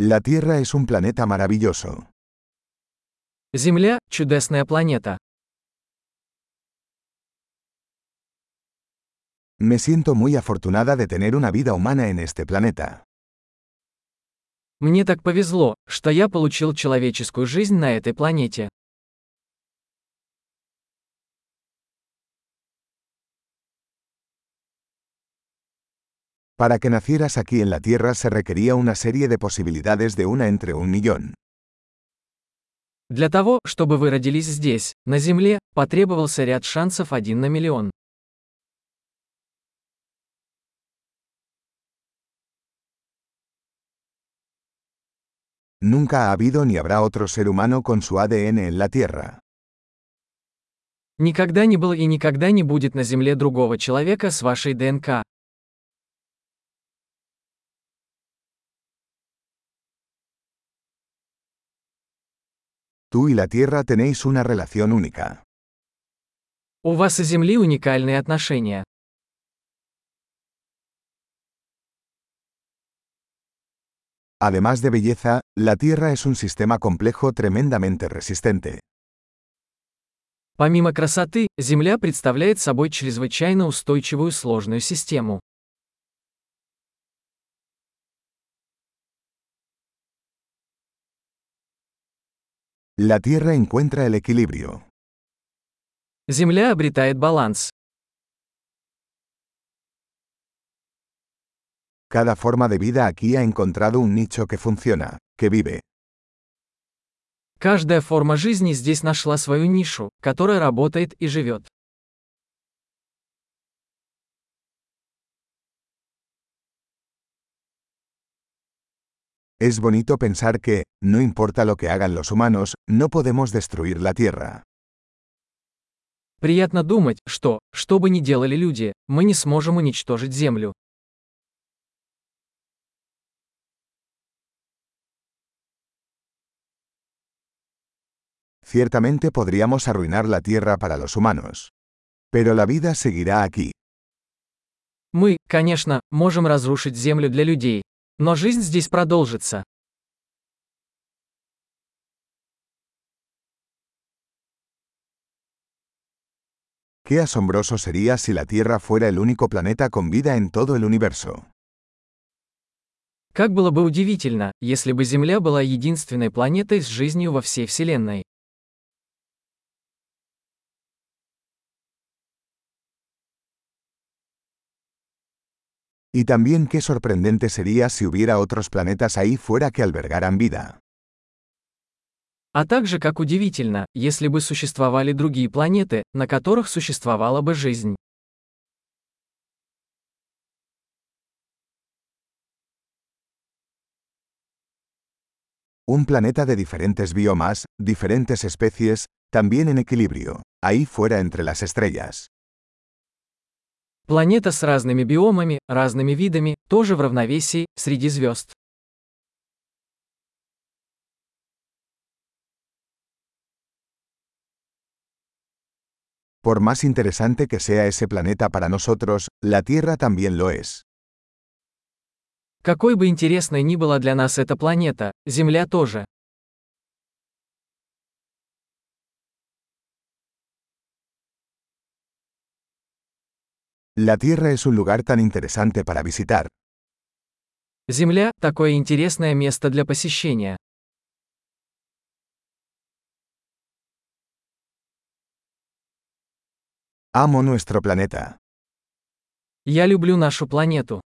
La Tierra es un planeta maravilloso. Земля – чудесная планета. Me siento muy afortunada de tener una vida humana en este planeta. Мне так повезло, что я получил человеческую жизнь на этой планете. Para que nacieras aquí en la Tierra se requería una serie de posibilidades de una entre un millón. Для того, чтобы вы родились здесь, на Земле, потребовался ряд шансов один на миллион. Nunca ha habido ni habrá otro ser humano con su ADN en la Tierra. Никогда не было и никогда не будет на Земле другого человека с вашей ДНК. Tú y la Tierra tenéis una relación única. У вас и Земли уникальные отношения. Además de belleza, la Tierra es un sistema complejo tremendamente resistente. Помимо красоты, Земля представляет собой чрезвычайно устойчивую сложную систему. La Tierra encuentra el equilibrio. Земля обретает баланс. Cada forma de vida aquí ha encontrado un nicho que funciona, que vive. Каждая форма жизни здесь нашла свою нишу, которая работает и живет. Es bonito pensar que, no importa lo que hagan los humanos, no podemos destruir la Tierra. Приятно думать, что, что бы ни делали люди, мы не сможем уничтожить Землю. Ciertamente podríamos arruinar la Tierra para los humanos. Pero la vida seguirá aquí. Мы, конечно, можем разрушить Землю для людей. Но жизнь здесь продолжится. Qué asombroso sería si la Tierra fuera el único planeta con vida en todo el universo. Как было бы удивительно, если бы Земля была единственной планетой с жизнью во всей Вселенной. Y también qué sorprendente sería si hubiera otros planetas ahí fuera que albergaran vida. А также как удивительно, если бы существовали другие планеты, на которых существовала бы жизнь. Un planeta de diferentes biomas, diferentes especies, también en equilibrio, ahí fuera entre las estrellas. Планета с разными биомами, разными видами, тоже в равновесии, среди звезд. Por más interesante que sea ese planeta para nosotros, la Tierra también lo es. Какой бы интересной ни была для нас эта планета, Земля тоже. La Tierra es un lugar tan interesante para visitar. Земля – такое интересное место для посещения. Amo nuestro planeta. Я люблю нашу планету.